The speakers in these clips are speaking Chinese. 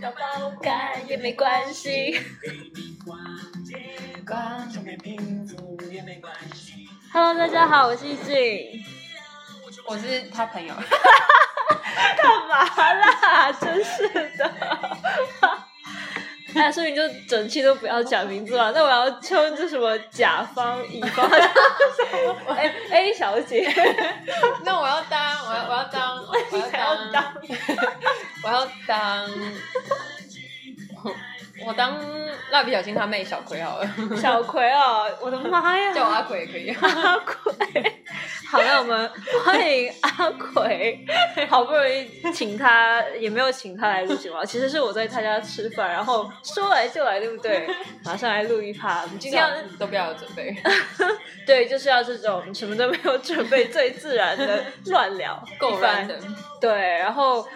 要爆肝也没关系。Hello，大家好，我是易俊。我是他朋友。干嘛啦？真是的。那，所以你就整期都不要讲名字了。那我要称这什么甲方、乙方，什么 A A 小姐。那我要当，我要我要当，我要当，我要当，我当蜡笔小新他妹小葵好了。小葵哦，我的妈呀！叫我阿葵也可以。阿葵。好，那我们欢迎阿葵。好不容易请他，也没有请他来录节目，其实是我在他家吃饭，然后说来就来，对不对？马上来录一趴。我们今天都不要有准备，对，就是要这种什么都没有准备，最自然的乱聊，够乱的。对，然后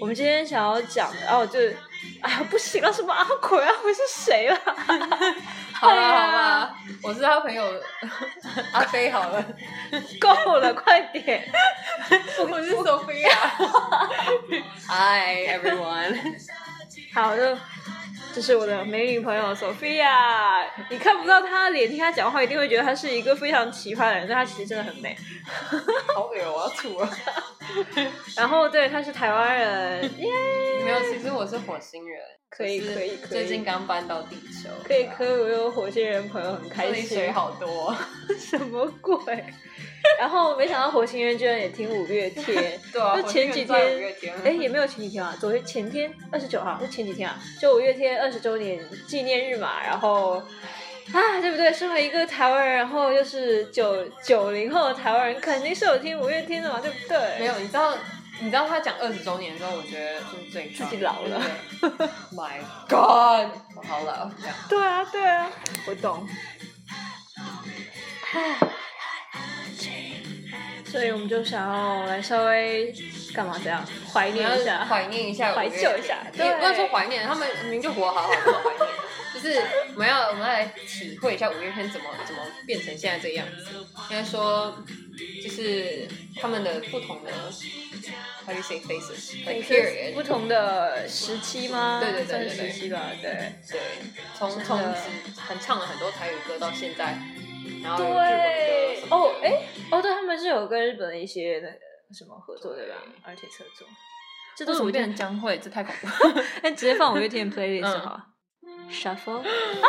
我们今天想要讲的，然后就。哎呀，不行了，什么阿奎啊？我是谁了？好了好了，我是他朋友阿飞，好了，够了，快点！我是 Sophia。Hi everyone。好的，这是我的美女朋友 Sophia。你看不到她的脸，听她讲话，一定会觉得她是一个非常奇葩的人，但她其实真的很美。好恶我要吐了。然后对，他是台湾人，耶！没有，其实我是火星人，可以可以可以，最近刚搬到地球，可以可以，我有火星人朋友很开心，水好多，什么鬼？然后没想到火星人居然也听五月天，对啊，前几天，哎，也没有前几天啊，昨天前天二十九号，是前几天啊，就五月天二十周年纪念日嘛，然后。啊，对不对？身为一个台湾人，然后又是九九零后的台湾人，肯定是有听五月天的嘛，对不对？没有，你知道，你知道他讲二十周年的时候，我觉得就是最自己老了。My God，我好老。对啊，对啊，我懂。所以我们就想要来稍微干嘛？这样怀念一下，怀念一下，怀旧一下。对，不能说怀念，他们明明就活好好，的，怀念。就是我们要我们要来体会一下五月天怎么怎么变成现在这个样子。应该说，就是他们的不同的，how you say faces，period，不同的时期吗？对对对对对，时期吧，对对。从从很唱了很多台语歌到现在，然后对哦哎哦对，他们是有跟日本的一些那个什么合作对吧？而且合作，这都是我变成将会，这太恐怖了。哎，直接放五月天 playlist 好。Shuffle 啊，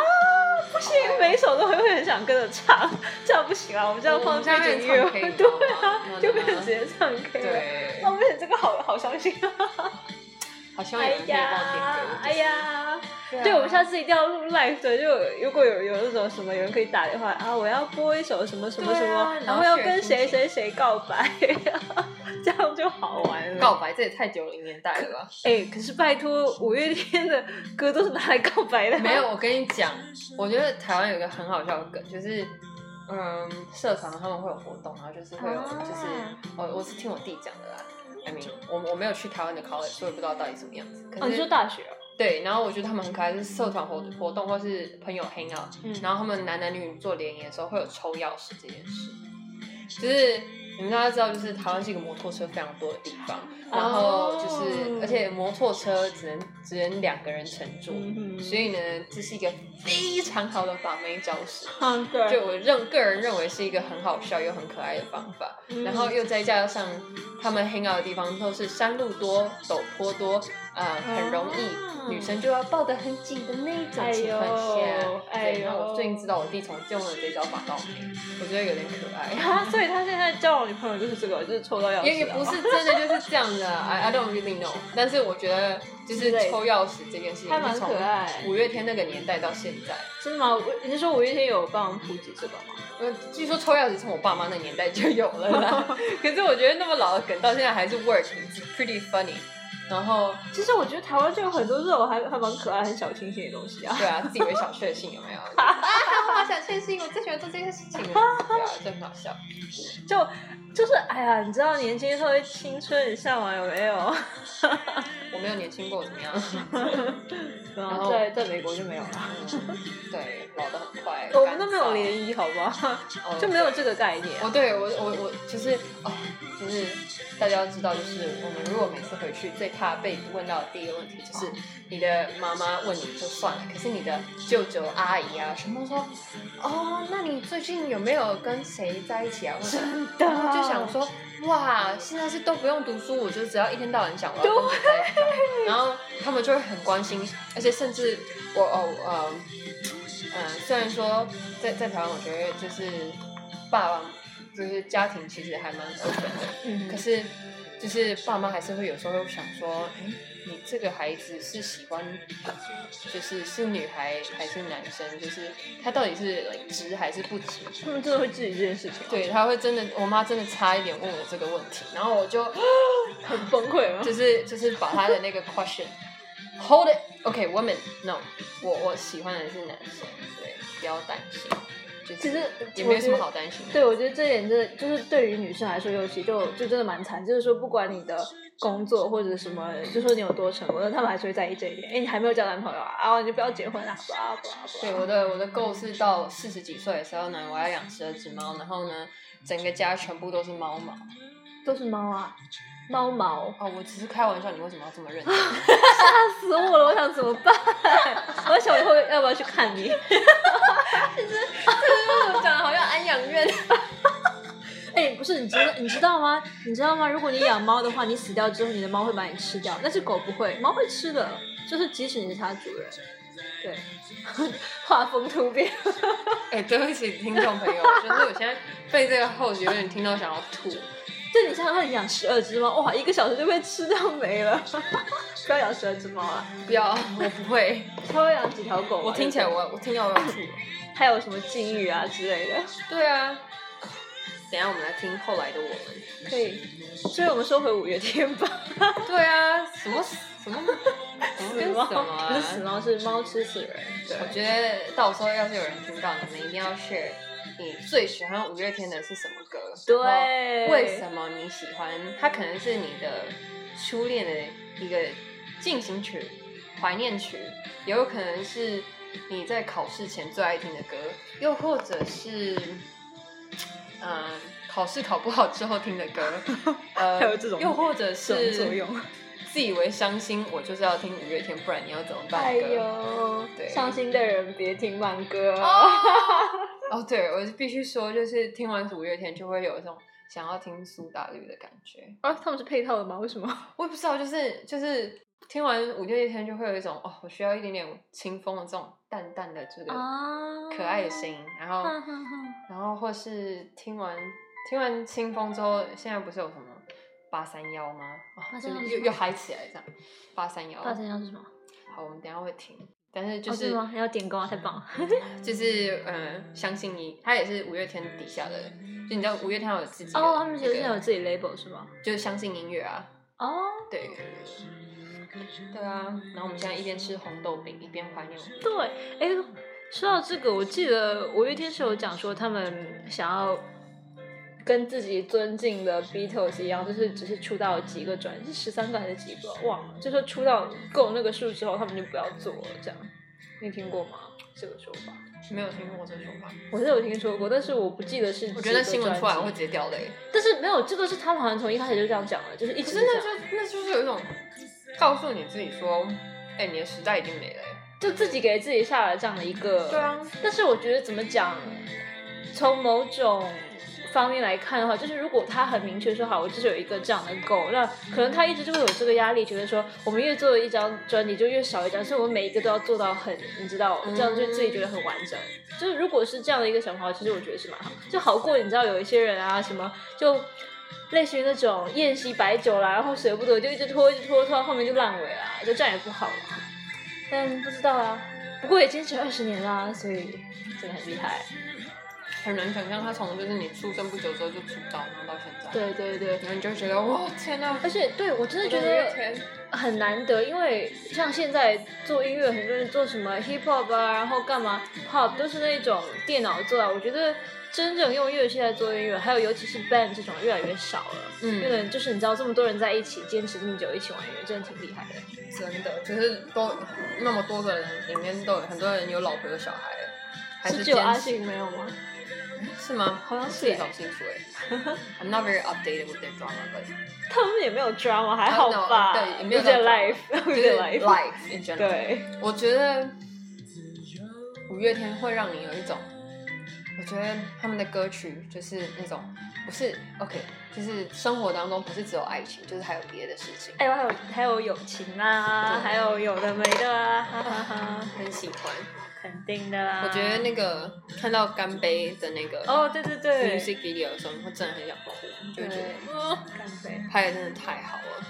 不行，每一首都会会很想跟着唱，这样不行啊，我们这样放背景音乐，对啊，就变成直接唱 K 了。对，那我们这个好好伤心啊，好希望有人可以帮我点歌。哎呀。对，我们下次一定要录 live 的，就如果有有那种什么有人可以打电话啊，我要播一首什么什么什么，然后要跟谁谁谁告白，这样就好玩了。告白这也太九零年代了吧？哎，可是拜托，五月天的歌都是拿来告白的。没有，我跟你讲，我觉得台湾有一个很好笑的梗，就是嗯，社团他们会有活动，然后就是会有，就是我我是听我弟讲的啦。I mean，我我没有去台湾的 college，所以不知道到底什么样子。哦，你说大学？对，然后我觉得他们很可爱，是社团活活动或是朋友 hang out，然后他们男男女女做联谊的时候会有抽钥匙这件事，就是你们大家知道，就是台湾是一个摩托车非常多的地方。然后就是，而且摩托车只能只能两个人乘坐，所以呢，这是一个非常好的把妹招式。嗯，对。就我认个人认为是一个很好笑又很可爱的方法。然后又再加上他们 hang out 的地方都是山路多、陡坡多，啊，很容易女生就要抱得很紧的那种情况下。哎呦，然后我最近知道我弟从用了这招把到妹，我觉得有点可爱。啊，所以他现在交往女朋友就是这个，就是抽到钥匙。也也不是 真的就是这样的。I I don't really know，但是我觉得就是抽钥匙这件事情，还蛮可爱。五月天那个年代到现在，真的吗？你是说五月天有帮普及这个吗？呃，据说抽钥匙从我爸妈那年代就有了啦。可是我觉得那么老的梗到现在还是 work，pretty funny。然后，其实我觉得台湾就有很多这种还还蛮可爱、很小清新的东西啊。对啊，自以为小确幸有没有？啊，小确幸，我最喜欢做这些事情了。对啊，真好笑。就就是哎呀，你知道年轻时候的青春向往有没有？我没有年轻过，怎么样？然后在在美国就没有了。对，老的很快。我们都没有联谊，好不好？就没有这个概念。哦，对我我我就是哦。就是大家要知道，就是我们如果每次回去，最怕被问到的第一个问题就是你的妈妈问你就算了，可是你的舅舅阿姨啊，什么说哦，那你最近有没有跟谁在一起啊？真的，就想说哇，现在是都不用读书，我就只要一天到晚想我要跟谁在一起，然后他们就会很关心，而且甚至我哦呃嗯，虽然说在在台湾，我觉得就是爸爸。就是家庭其实还蛮 open 的，可是就是爸妈还是会有时候会想说，哎，你这个孩子是喜欢，就是是女孩还是男生？就是他到底是直还是不直？他们真的会质疑这件事情。对，他会真的，我妈真的差一点问我这个问题，然后我就 很崩溃吗？就是就是把他的那个 question hold it，OK，woman，no，我我喜欢的是男生，对，不要担心。其实也没什么好担心。对，我觉得这点真的就是对于女生来说，尤其就就真的蛮惨。就是说，不管你的工作或者什么，就说你有多成功，他们还是会在意这一点。哎，你还没有交男朋友啊？啊，你就不要结婚啊！不不不。对，我的我的 goal 是到四十几岁的时候呢，我要养十二只猫，然后呢，整个家全部都是猫毛，都是猫啊。猫毛哦，我只是开玩笑，你为什么要这么认真？吓死我了！我想怎么办？我想以后要不要去看你？其实这个讲的好像安养院。哎，不是，你知道你知道吗？你知道吗？如果你养猫的话，你死掉之后，你的猫会把你吃掉，但是狗不会，猫会吃的，就是即使你是它的主人。对，画风突变。哎，对不起，听众朋友，就是我现在被这个后续有点听到想要吐。对，你想想看，你养十二只猫，哇，一个小时就被吃掉没了。不要养十二只猫啊，不要，我不会。稍微养几条狗。我听起来，我我听到我要吐。还有什么禁欲啊之类的？对啊。等下我们来听后来的我们。可以。所以我们收回五月天吧。对啊，什么什么死猫？不是死猫，是猫吃死人。对。我觉得到时候要是有人听到，你们一定要 share。你最喜欢五月天的是什么歌？对，为什么你喜欢？它可能是你的初恋的一个进行曲、怀念曲，也有可能是你在考试前最爱听的歌，又或者是嗯，考试考不好之后听的歌。呃，还有这种，又或者是作用，自以为伤心，我就是要听五月天，不然你要怎么办？哎呦，对，伤心的人别听慢歌。哦，对，我必须说，就是听完五月天就会有一种想要听苏打绿的感觉。啊，他们是配套的吗？为什么？我也不知道，就是就是听完五月天就会有一种哦，我需要一点点清风的这种淡淡的这个可爱的声音，然后然后或是听完听完清风之后，现在不是有什么八三幺吗？八三幺又又嗨起来这样。八三幺，八三幺是什么？好，我们等下会听。但是就是还，要点歌啊，太棒了！就是嗯，相信你，他也是五月天底下的，就你知道五月天有自己哦，他们其实现在有自己 label 是吗？就是相信音乐啊。哦，对，对啊。然后我们现在一边吃红豆饼，一边怀念。对，哎，说到这个，我记得五月天是有讲说他们想要。跟自己尊敬的 Beatles 一样，就是只是出道几个专辑，是十三个还是几个？忘了。就说出道够那个数之后，他们就不要做了。这样，你听过吗？这个说法？没有听过这个说法。我是有听说过，但是我不记得是。我觉得新闻出来会直接掉泪。但是没有，这个是他们好像从一开始就这样讲了，就是一直。那就那就是有一种告诉你自己说，哎，你的时代已经没了，就自己给自己下了这样的一个。对啊。但是我觉得怎么讲，从某种。方面来看的话，就是如果他很明确说好，我就是有一个这样的 goal，那可能他一直就会有这个压力，觉得说我们越做一张专辑就越少一张，所以我们每一个都要做到很，你知道，这样就自己觉得很完整。就是如果是这样的一个想法，其实我觉得是蛮好，就好过你知道有一些人啊，什么就类似于那种宴席摆酒啦，然后舍不得就一直拖，一直拖，拖到后面就烂尾了，就这样也不好嘛。但不知道啊，不过也坚持二十年啦，所以真的很厉害。很难想象他从就是你出生不久之后就出道，然后到现在。对对对，然后你就觉得哇天哪！而且对我真的觉得很难得，因为像现在做音乐，很多人做什么 hip hop 啊，然后干嘛 pop 都是那种电脑做啊。我觉得真正用乐器在做音乐，还有尤其是 band 这种越来越少了。嗯，因为就是你知道这么多人在一起坚持这么久一起玩音乐，真的挺厉害的。真的，就是都那么多个人里面都有很多人有老婆有小孩，还是只有阿信没有吗？是 是吗？好像是搞不清楚哎。I'm not very updated with their drama，but 他们也没有 drama，还好吧？对也没有 life，有点 life。life in general。对，我觉得五月天会让你有一种，我觉得他们的歌曲就是那种不是 OK，就是生活当中不是只有爱情，就是还有别的事情。哎，还有还有友情啊，还有有的没的啊，哈哈哈，很喜欢。肯定的啦。我觉得那个看到干杯的那个哦，对对对，music video 的时候，你会真的很想哭，就会觉得干杯。拍的真的太好了。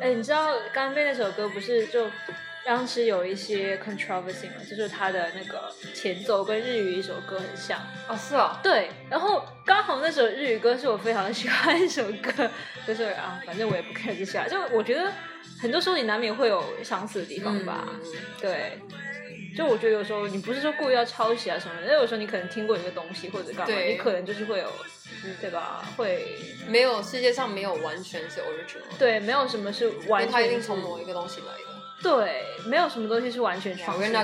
哎，你知道《干杯》那首歌不是就当时有一些 controversy 吗？就是它的那个前奏跟日语一首歌很像。哦，是哦，对，然后刚好那首日语歌是我非常喜欢的一首歌，就是啊，反正我也不 care 这些啊，就我觉得很多时候你难免会有相似的地方吧。嗯对，就我觉得有时候你不是说故意要抄袭啊什么的，有时候你可能听过一个东西或者干嘛，你可能就是会有，对吧？会没有世界上没有完全是 original，，对，没有什么是完全为它一定从某一个东西来的。对，没有什么东西是完全创新的。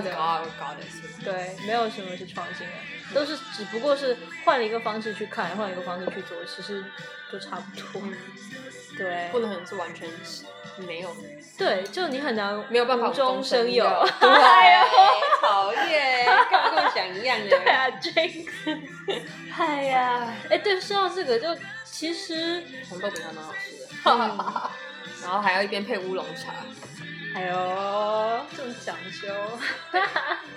对，没有什么是创新的，都是只不过是换了一个方式去看，换了一个方式去做，其实都差不多。对。不，能是完全是没有。对，就你很难没有办法无中生有。对，哎呦，讨厌，跟我讲一样的？对啊，Jinx。哎呀，哎，对，说到这个，就其实红豆饼还蛮好吃的，嗯。然后还要一边配乌龙茶，哎呦，这么讲究，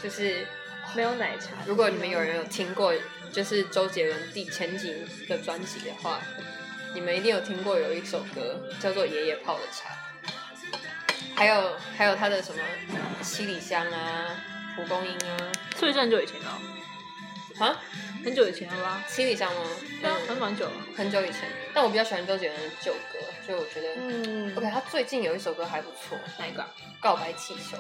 就是没有奶茶。如果你们有人有听过，就是周杰伦第前几个专辑的话，你们一定有听过有一首歌叫做《爷爷泡的茶》，还有还有他的什么七里香啊、蒲公英啊，所以是很久以前了，啊，很久以前了吧？七里香吗？对啊，嗯很蛮久了。很久以前，但我比较喜欢周杰伦的旧歌，所以我觉得、嗯 OK，他最近有一首歌还不错，哪一个啊？《告白气球》。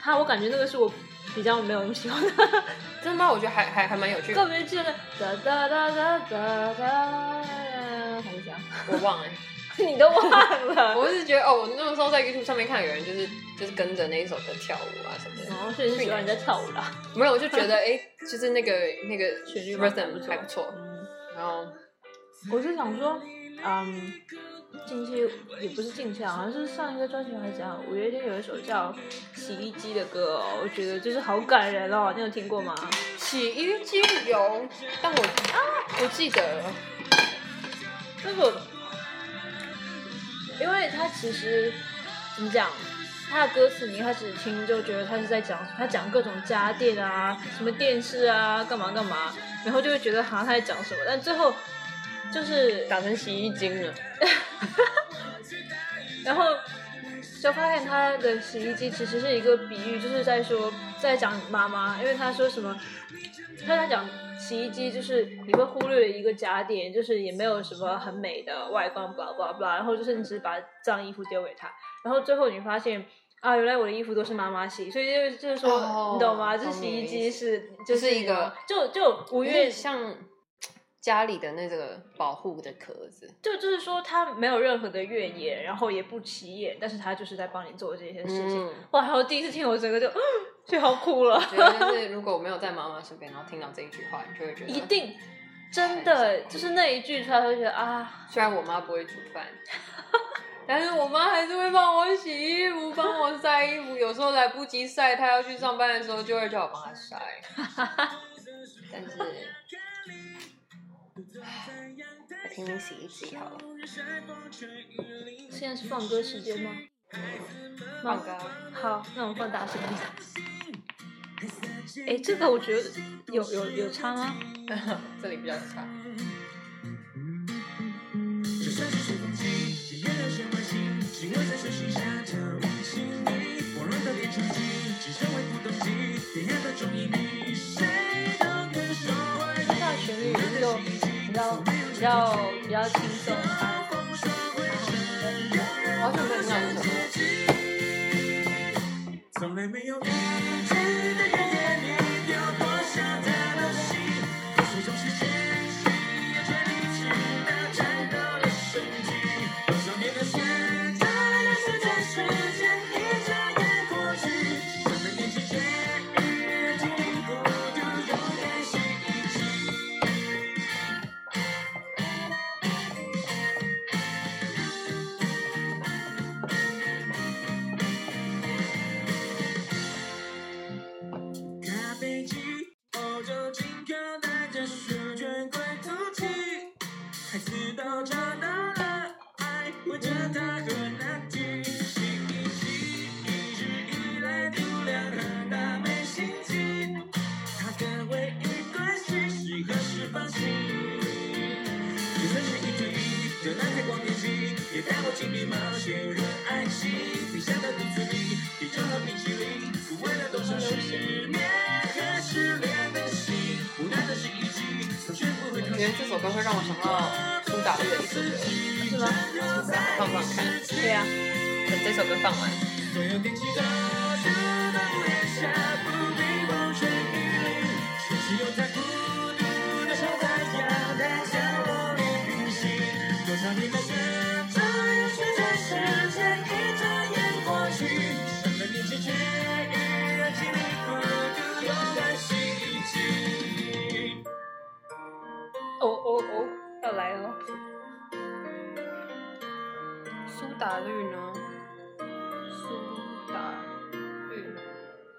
他，我感觉那个是我比较没有那么喜欢的。真的吗？我觉得还还还蛮有趣告的，别记得哒哒哒哒哒哒，还是这样？我忘了。你都忘了？我是觉得哦，我那个时候在 YouTube 上面看有人就是就是跟着那一首歌跳舞啊什么的，哦，所以是喜欢人家跳舞啦。没有，我就觉得哎，就是那个那个旋律 rhythm 还不错，嗯，然后我就想说，嗯，近期也不是近期啊，好像是上一个专辑还是怎样，五月天有一首叫《洗衣机》的歌哦，我觉得就是好感人哦，你有听过吗？洗衣机有，但我啊不记得了，那个，因为他其实怎么讲，他的歌词你一开始听就觉得他是在讲他讲各种家电啊，什么电视啊，干嘛干嘛，然后就会觉得好像他在讲什么，但最后就是打成洗衣精了，然后就发现他的洗衣机其实是一个比喻，就是在说在讲妈妈，因为他说什么，他在讲洗衣机就是你会忽略一个家电，就是也没有什么很美的外观，blah blah blah，然后就是你只是把脏衣服丢给他，然后最后你发现。啊，原来我的衣服都是妈妈洗，所以就是就是说哦你懂吗？就是洗衣机是就就是一个就就五月像家里的那个保护的壳子，就就是说他没有任何的越野，然后也不起眼，但是他就是在帮你做这些事情。嗯哇！然后第一次听我整个就就好哭了，觉得就是如果我没有在妈妈身边，然后听到这一句话，你就会觉得一。定真的就是那一句出来会觉得啊，虽然我妈不会煮饭，但是我妈还是会帮我洗衣服，帮我晒衣服。有时候来不及晒，她要去上班的时候，就会叫我帮她晒。但是，来听听洗衣机好了，现在是放歌时间吗？放歌啊。好，那我们放大声一点。哎，这个我觉得有有有差吗？这里比较差。较轻松，好久没有听到这首歌。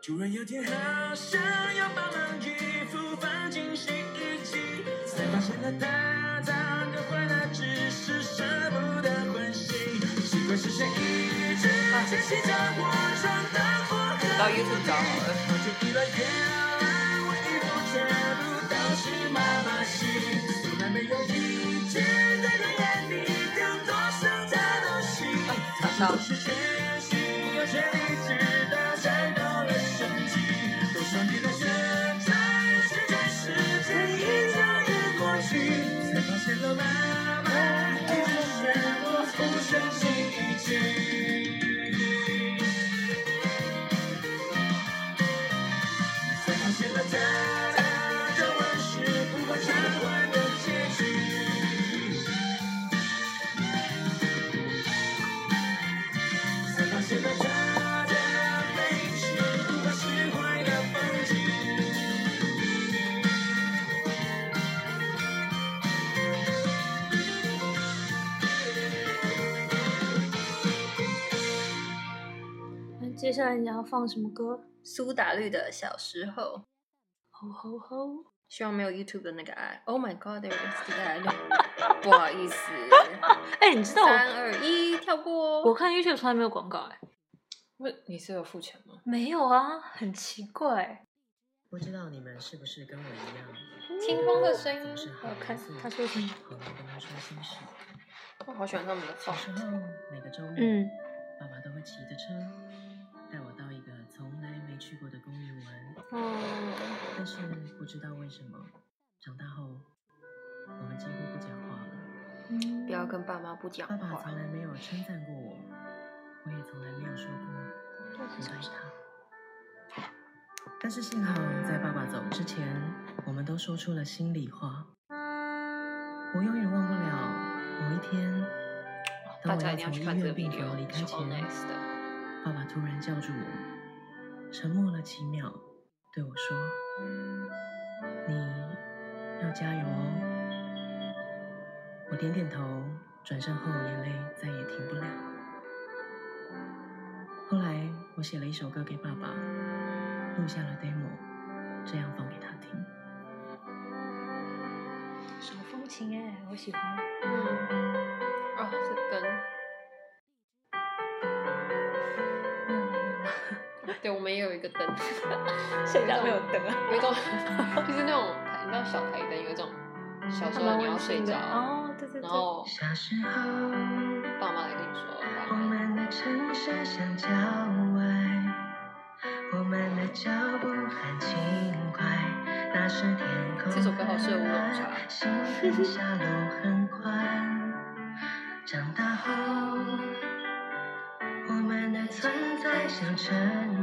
突然有天，好想要把忙衣服放进洗衣机，才发现了它脏的坏了，只是舍不得换洗。奇怪是谁一直在洗着我床的火我到 YouTube 找好。久以来，原来我衣服全部都是妈妈洗，从来没有一件在她眼里有多少她都洗。查到去，才发现了妈妈一直选我不相信一句。下来你要放什么歌？苏打绿的小时候，吼吼吼！希望没有 YouTube 的那个爱。Oh my God，there is the ad。不好意思，哎、你知道我三二一，跳过。我看 YouTube 从来没有广告哎、问你是有付钱吗？没有啊，很奇怪。不知道你们是不是跟我一样，清风的声音好我看他说什么好难跟他说心事。我好喜欢他们的放。小时候每个周末，嗯，爸爸都会骑着车但是不知道为什么，长大后我们几乎不讲话了。嗯不要跟爸妈不讲话爸爸从。来没有称赞过我，我也从来没有说过我爱他。但是幸好在爸爸走之前，我们都说出了心里话。我永远忘不了某一天，当我要要从医院病房离开前，爸爸突然叫住我，沉默了几秒，对我说：“你要加油哦。”我点点头，转身后眼泪再也停不了。后来我写了一首歌给爸爸，录下了 demo，这样放给他听。手风琴哎，我喜欢。嗯，哦，是跟对，我们也有一个灯，谁家没有灯啊？有一种就是那种台，你知道小台灯，有一种小时候你要睡着，哦，对对对。然后小时候，爸妈来跟你说晚我安。们的城市像郊外，我们的脚步很轻快。那时天空这首歌好适合乌龙茶很蓝星很下路很宽。长大后，我们的存在像尘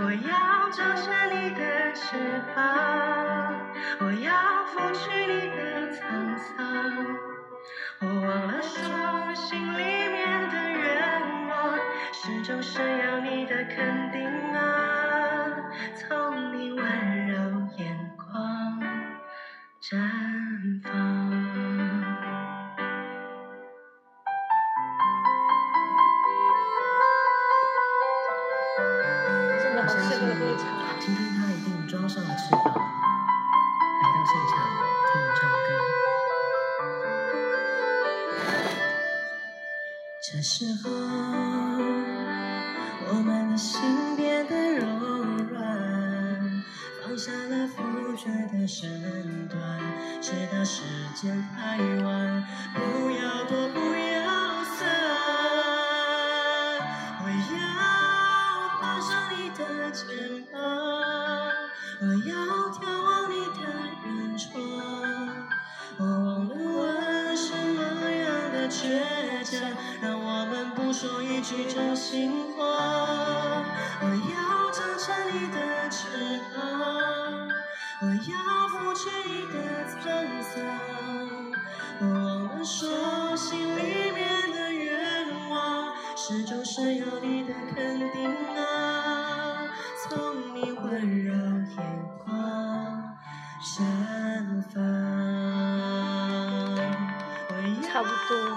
我要张开你的翅膀，我要拂去你的沧桑。我忘了说心里面的愿望，始终是要你的肯定啊，从你温柔眼眶绽放。上翅膀，我要拂去你的沧桑。我忘了说心里面的愿望，始终是有你的肯定啊。从你温柔眼光绽放。差不多。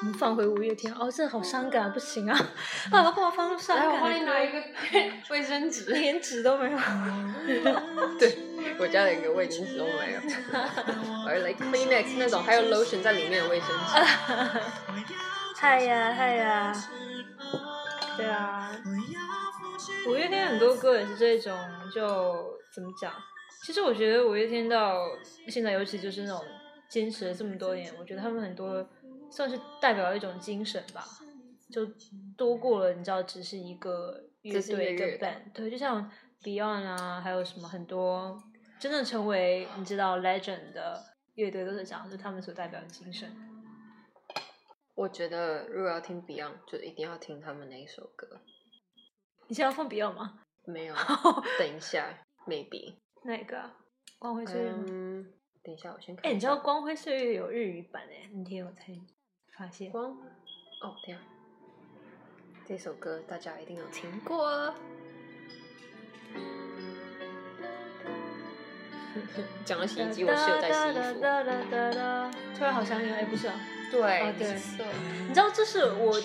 我们放回五月天，哦，这好伤感啊，不行啊！啊，干嘛放伤来，我？帮你拿一个 卫生纸。连纸都没有。对，我家连个卫生纸都没有，我是 like Kleenex 那种，还有 lotion 在里面的卫生纸。嗨呀嗨呀，对啊，五月天很多歌也是这种，就怎么讲？其实我觉得五月天到现在，尤其就是那种坚持了这么多年，我觉得他们很多算是代表一种精神吧，就多过了你知道，只是一个乐队一个 band，对，就像 Beyond 啊，还有什么很多真正成为你知道 legend 的乐队都是这样，就是他们所代表的精神。我觉得如果要听 Beyond，就一定要听他们那一首歌。你现在要放 Beyond 吗？没有，等一下，maybe。哪个啊？光辉岁月吗？嗯，等一下，我先看哎。你知道《光辉岁月》有日语版哎？那天我才发现。光？哦，等一下，这首歌大家一定有听过啊。讲到洗衣机，我室友在洗衣服。突然好想你了，哎、不是啊，对哦对。你知道这是我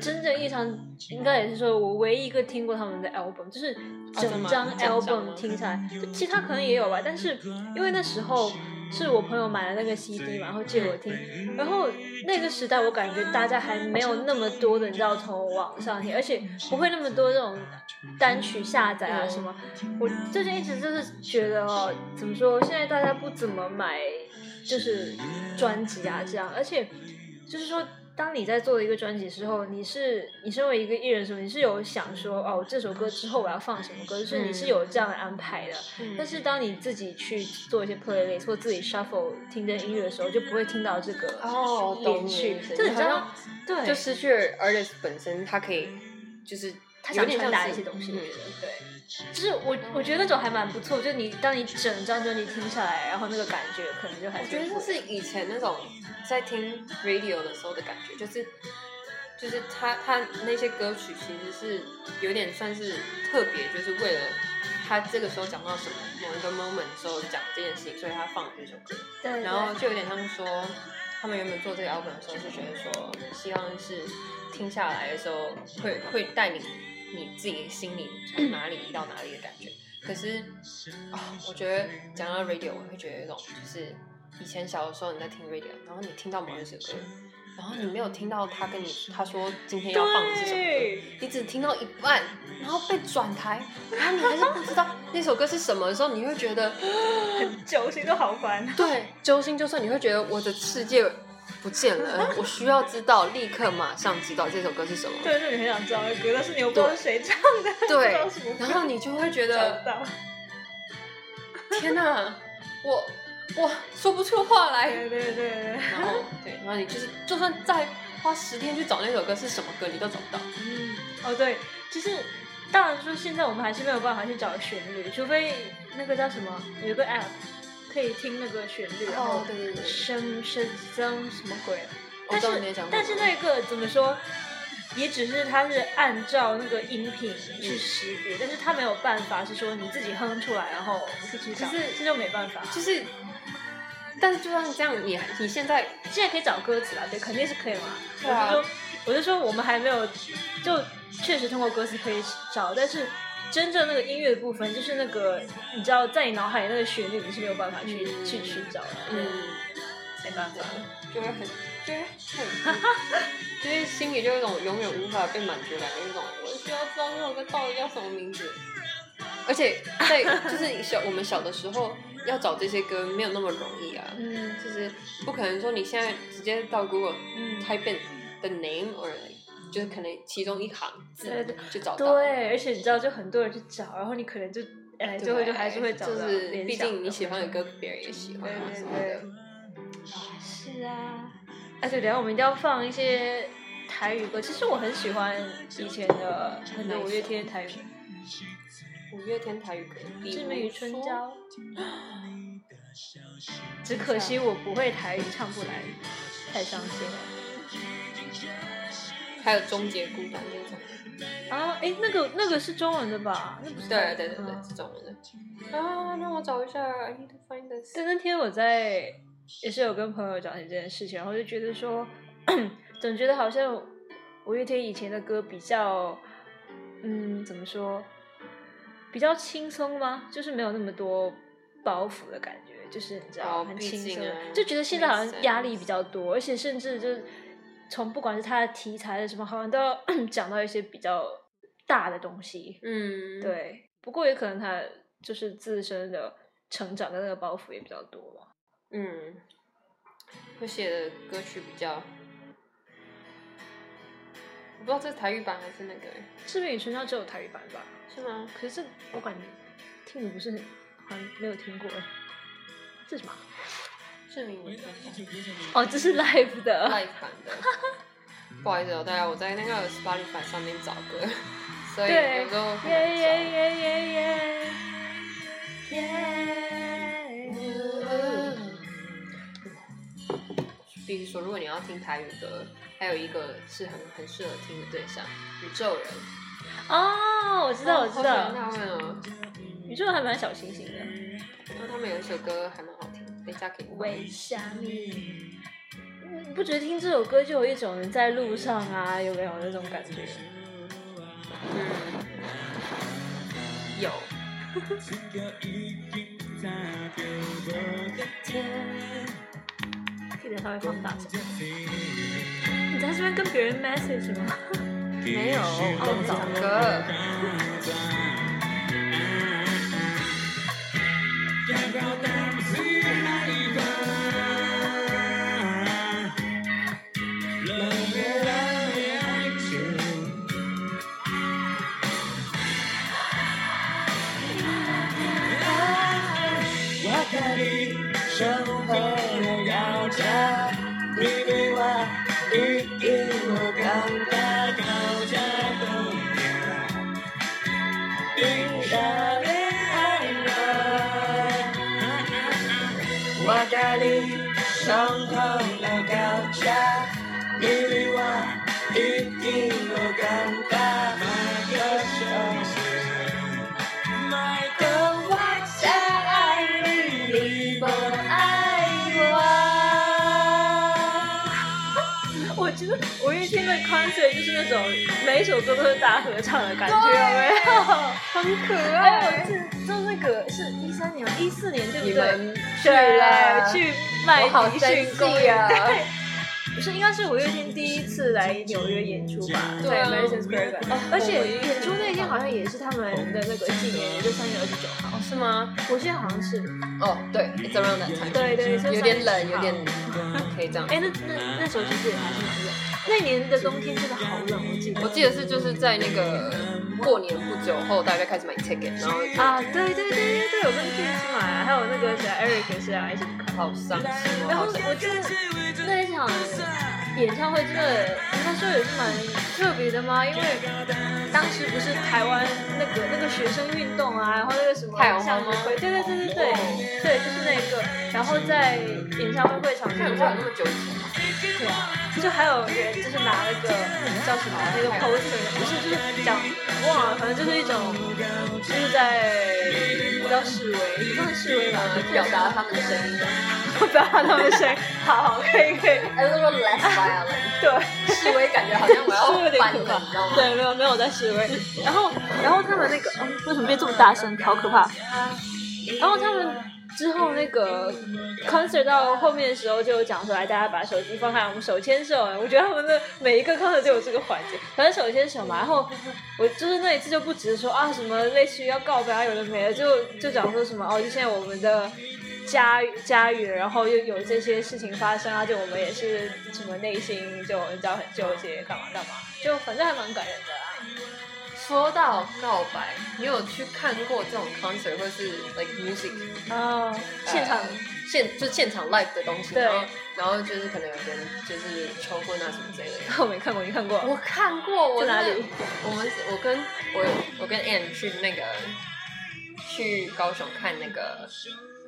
真正意义上应该也是说我唯一一个听过他们的 album，就是整张 album 听下来，就其他可能也有吧，但是因为那时候是我朋友买了那个 CD 嘛，然后借我听，然后那个时代我感觉大家还没有那么多的，你知道从网上听，而且不会那么多这种单曲下载啊什么。我最近一直就是觉得哦，怎么说，现在大家不怎么买就是专辑啊这样，而且就是说。当你在做一个专辑的时候，你是你身为一个艺人的时候，你是有想说哦，这首歌之后我要放什么歌，就是你是有这样的安排的。嗯但是当你自己去做一些 playlist 或自己 shuffle 听这音乐的时候，就不会听到这个哦懂连续就你知道好像，对，就失去了 artist 本身，他可以就是他想传达一些东西，嗯我觉得对。就是我我觉得那种还蛮不错，就你当你整张专辑听下来，然后那个感觉可能就还是我觉得不一样这是以前那种在听 radio 的时候的感觉，就是就是他他那些歌曲其实是有点算是特别，就是为了他这个时候讲到什么某一个 moment 的时候讲这件事情，所以他放这首歌，对，然后就有点像是说他们原本做这个 album 的时候是觉得说，希望是听下来的时候会会带领你自己心里从哪里移到哪里的感觉。可是啊、我觉得讲到 radio，我会觉得有一种就是以前小的时候你在听 radio，然后你听到某一首歌，然后你没有听到他跟你他说今天要放的是什么歌，你只听到一半，然后被转台，然后你还是不知道那首歌是什么的时候，你会觉得。很揪心都好烦。对，揪心就算你会觉得我的世界不见了，我需要知道，立刻马上知道这首歌是什么。对，那你很想知道的歌，但是你又 不知道是谁唱的，对然后你就会觉得，天哪，我我说不出话来。对对对对，然后对，然后你就是就算再花十天去找那首歌是什么歌，你都找不到。嗯，哦对，就是当然说现在我们还是没有办法去找旋律，除非那个叫什么，有一个 app 可以听那个旋律，然后哦对对对声声声什么鬼？但是但是那个怎么说？也只是它是按照那个音频去识别，但是它没有办法是说你自己哼出来，然后去找，就是这就没办法。就是，但是就算这样，你你现在现在可以找歌词啊，对，肯定是可以嘛。对啊我就说，我就说我们还没有，就确实通过歌词可以找，但是真正那个音乐的部分，就是那个你知道，在你脑海里那个旋律，你是没有办法去、嗯。去寻找的，嗯，没办法。就会很，就是很，就是心里就有一种永远无法被满足的感觉，有一种我需要知道这首歌到底叫什么名字。而且在就是小我们小的时候要找这些歌没有那么容易啊，嗯。就是不可能说你现在直接到 Google 嗯。type in the name or 就是可能其中一行字就找到。对，而且你知道，就很多人去找，然后你可能就哎，就会就还是会找到就是毕竟你喜欢的歌，别人也喜欢啊对对什么对的。是啊，哎对，等一下我们一定要放一些台语歌。其实我很喜欢以前的很多五月天的台语，五月天台语歌，《志明与春说娇》，只可惜我不会台语，唱不来，太伤心了。还有终结孤单这种。啊，哎，那个那个是中文的吧？那不是台对对对是中文的。啊，让我找一下，I need to find this。对，那天我在也是有跟朋友讲起这件事情，然后就觉得说，总觉得好像五月天以前的歌比较，嗯，怎么说，比较轻松吗？就是没有那么多包袱的感觉，就是你知道、很轻松就觉得现在好像压力比较多，而且甚至就是从不管是他的题材的什么，好像都要 讲到一些比较大的东西。嗯，，对，不过也可能他就是自身的成长的那个包袱也比较多吧。嗯，我写的歌曲比较，我不知道这是台语版还是那个欸，《志明与春娇》只有台语版吧？是吗？可是这我感觉听的不是很，好像没有听过哎。这是什么？哦，这是 live 的。live 版的。不好意思哦，大家我在那个 Spotify 上面找歌，所以对有时候很耶难找。耶耶耶耶耶！比如说，如果你要听台语歌，还有一个是很很适合听的对象，宇宙人。哦，我知道，我知道，他们哦。宇宙人还蛮小清新的。然后他们有一首歌还蛮好听，等一下可以播。为虾米？你不觉得听这首歌就有一种人在路上啊，有没有那种感觉？嗯，有。可以稍微放大声。你在这边跟别人 message 吗？没有，哦，找歌。Can't go to see 五月天的 concert 就是那种每一首歌都是大合唱的感觉，有没有？很可还有是就那个是一三年、一四年对不对？去对了，去麦迪逊公园，不是应该是五月天第一次来纽约演出吧？在对啊 Madison Square Garden，哦而且演出那天好像也是他们的那个纪念日，就三月二十九号。哦，是吗？我记得好像是，哦，对，It's around that time。对对，是有点冷，3月10有点号可以这样。哎，那那那时候其实也还是蛮冷。那年的冬天真的好冷，我记得。我记得是就是在那个过年不久后，大家开始买 ticket，然后啊，对对对对对，我跟 K 一起买啊，还有那个谁 Eric 也是啊，一起看。好伤心哦，然后我记得那一场演唱会真的，那时候也是蛮特别的吗，因为当时不是台湾那个那个学生运动啊，然后那个什么太阳花吗向日葵，对对对对对对，就是那个，然后在演唱会会场里面看有没有那么久以前吗？对啊，就还有人就是拿那个叫什么那个 poster，不是就是讲忘了，反正就是一种就是在不叫示威，不算示威吧，表达他们的声音。表达他们的声音。好好，可以可以，还是说 less violent？对。示威感觉好像我要是有点，可怕你知道吗？对，没有没有在示威。然后然后他们那个，嗯，为什么变这么大声？好可怕。然后他们之后那个 concert 到后面的时候就讲出来，大家把手机放开，我们手牵手。我觉得他们的每一个 concert 都有这个环节，反正手牵手嘛。然后我就是那一次就不只是说啊什么类似于要告白啊有的没的，就就讲说什么哦，就现在我们的。家家园，然后又有这些事情发生啊，就我们也是什么内心就你知道很纠结，干嘛干嘛，就反正还蛮感人的啊。说到告白，你有去看过这种 concert 或是 like music 哦，现场呃现就现场 live 的东西，对然后然后就是可能有人就是求婚啊什么之类的。我没看过，你看过？我看过，我哪里？我们我跟我我跟 Anne 去那个去高雄看那个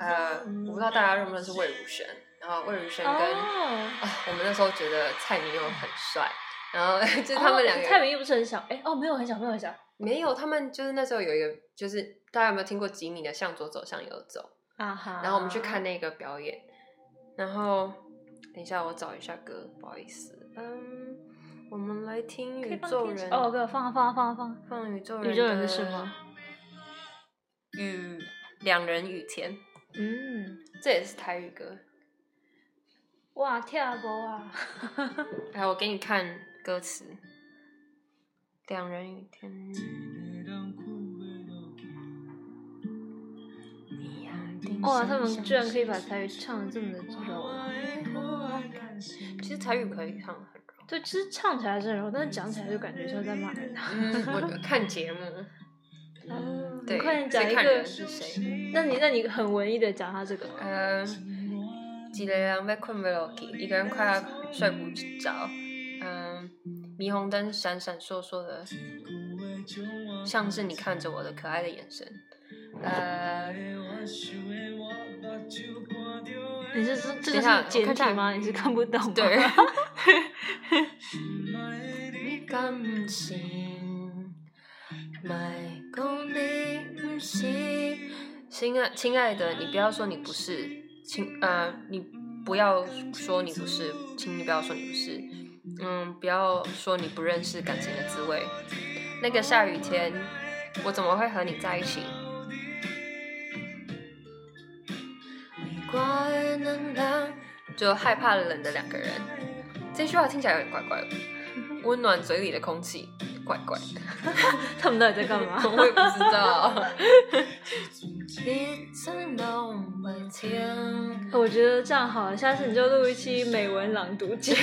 呃，我不知道大家认不认识魏如萱，然后魏如萱跟、哦，啊，我们那时候觉得蔡明佑很帅，然后 就他们两个、哦蔡明又不是很小，哎，哦，没有很小，没有很小。没有，他们就是那时候有一个，就是大家有没有听过吉米的向左走向右走？啊哈。然后我们去看那个表演，然后等一下我找一下歌，不好意思，嗯，我们来听宇宙人哦，给我放啊放啊放啊放啊。放宇宙人宇宙人是吗？雨两人雨天，嗯，这也是台语歌。哇，跳波啊！来，我给你看歌词，两人雨天。哇，他们居然可以把台语唱的这么的柔。其实台语可以唱得很柔。对，其实唱起来是很柔，但是讲起来就感觉像在骂人。嗯，我 看节目，哦，对，你快点讲一个。是谁。那你那你很文艺的讲他这个。嗯，一个人要困不落去，一个人快要睡不着。嗯，霓虹灯闪闪烁烁的，像是你看着我的可爱的眼神。呃，你是说这就等一下是简我看吗？你是看不懂吗？对。你感情，卖讲你不是，亲爱亲爱的，你不要说你不是，亲呃，你不要说你不是，请你不要说你不是，嗯，不要说你不认识感情的滋味。那个下雨天，我怎么会和你在一起？就害怕冷的两个人。这句话听起来有点怪怪的，温暖嘴里的空气，怪怪的。他们到底在干嘛？我也不知道。我觉得这样好了，下次你就录一期美文朗读节目。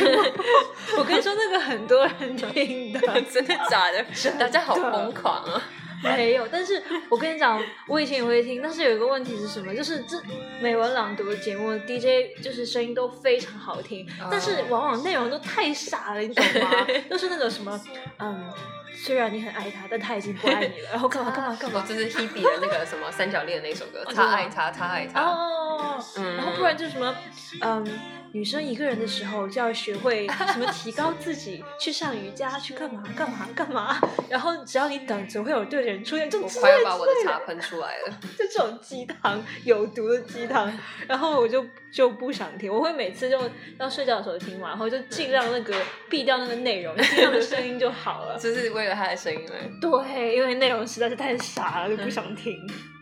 我跟你说，那个很多人听的，真的假的？大家好疯狂啊！没有。但是我跟你讲，我以前也会听，但是有一个问题是什么？就是这美文朗读的节目，DJ 就是声音都非常好听，哦但是往往内容都太傻了，你懂吗？都是那种什么，嗯，虽然你很爱他，但他已经不爱你了，然后干嘛干嘛干哦，嘛。这是 Hebe 的那个什么三角恋的那首歌，他爱他，他爱他。哦，嗯然后不然就什么，嗯，女生一个人的时候就要学会什么提高自己，去上瑜伽，去干嘛干嘛干嘛，然后只要你等，总会有对的人出现，就我快要把我的茶喷出来了。就这种鸡汤，有毒的鸡汤，然后我就就不想听，我会每次就要睡觉的时候听嘛，然后就尽量那个避掉那个内容，尽量的声音就好了。只是为了他的声音嘞。对，因为内容实在是太傻了，就不想听。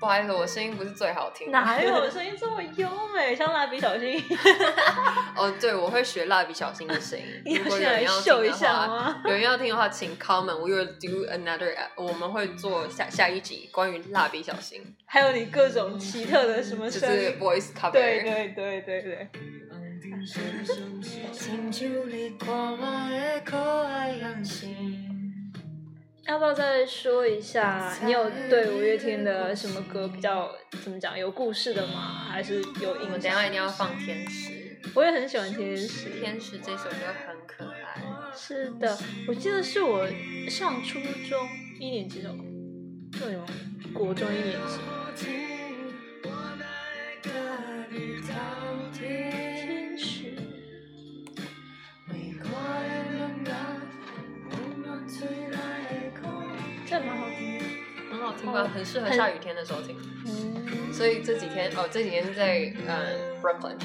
不好意思，我声音不是最好听的。哪有我声音这么优美，像蜡笔小新？哦，对，我会学蜡笔小新的声音。你 如果有人要秀一听的话，下吗？有人要听的话，请 comment。We will do another. 我们会做下下一集关于蜡笔小新，还有你各种奇特的什么就是声音？voice cover。对对对对对。要不要再说一下？你有对五月天的什么歌比较怎么讲有故事的吗？还是有英文等下一定要放《天使》？我也很喜欢《天使》，《天使》这首歌很可爱。是的，我记得是我上初中一年级的时候，对吗？国中一年级。天使，听吧？很适合下雨天的时候听。嗯，所以这几天哦，这几天在嗯 Brooklyn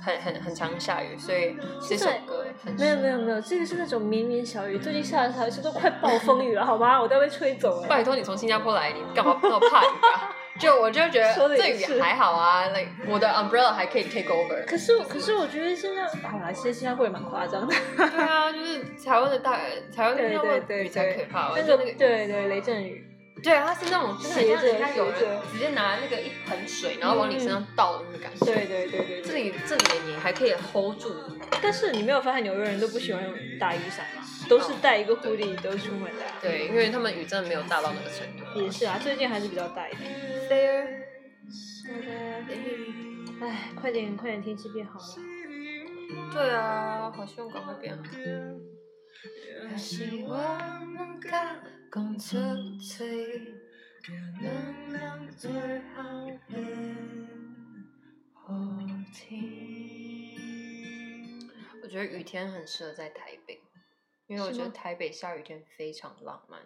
很很很常下雨，所以这首歌很没有没有没有，这个是那种绵绵小雨，最近下的小雨是都快暴风雨了，好吗？我都要被吹走了。拜托你从新加坡来，你干嘛那么怕雨啊？就我就觉得这还好啊，like 我的 umbrella 还可以 take over。可是可是我觉得现在好啦，其实新加坡也蛮夸张的。对啊，就是台湾的大台湾对新加坡对对的雨才可，怕，那个对对雷阵雨，对啊，它是那种就是很像斜着人家有斜着人直接拿那个一盆水，然后往你身上倒的那个感觉。对对对对这对。里这里的你还可以 hold 住，但是你没有发现纽约人都不喜欢用大雨伞吗？都是带一个 hoodie 都出门的、啊。对，因为他们雨真的没有大到那个程度。也是啊，最近还是比较大一点。There，唉，快点快点，天气变好了。对啊，好希望赶快变好。希望能够共出最能量最好的好听。我觉得雨天很适合在台北，因为我觉得台北下雨天非常浪漫。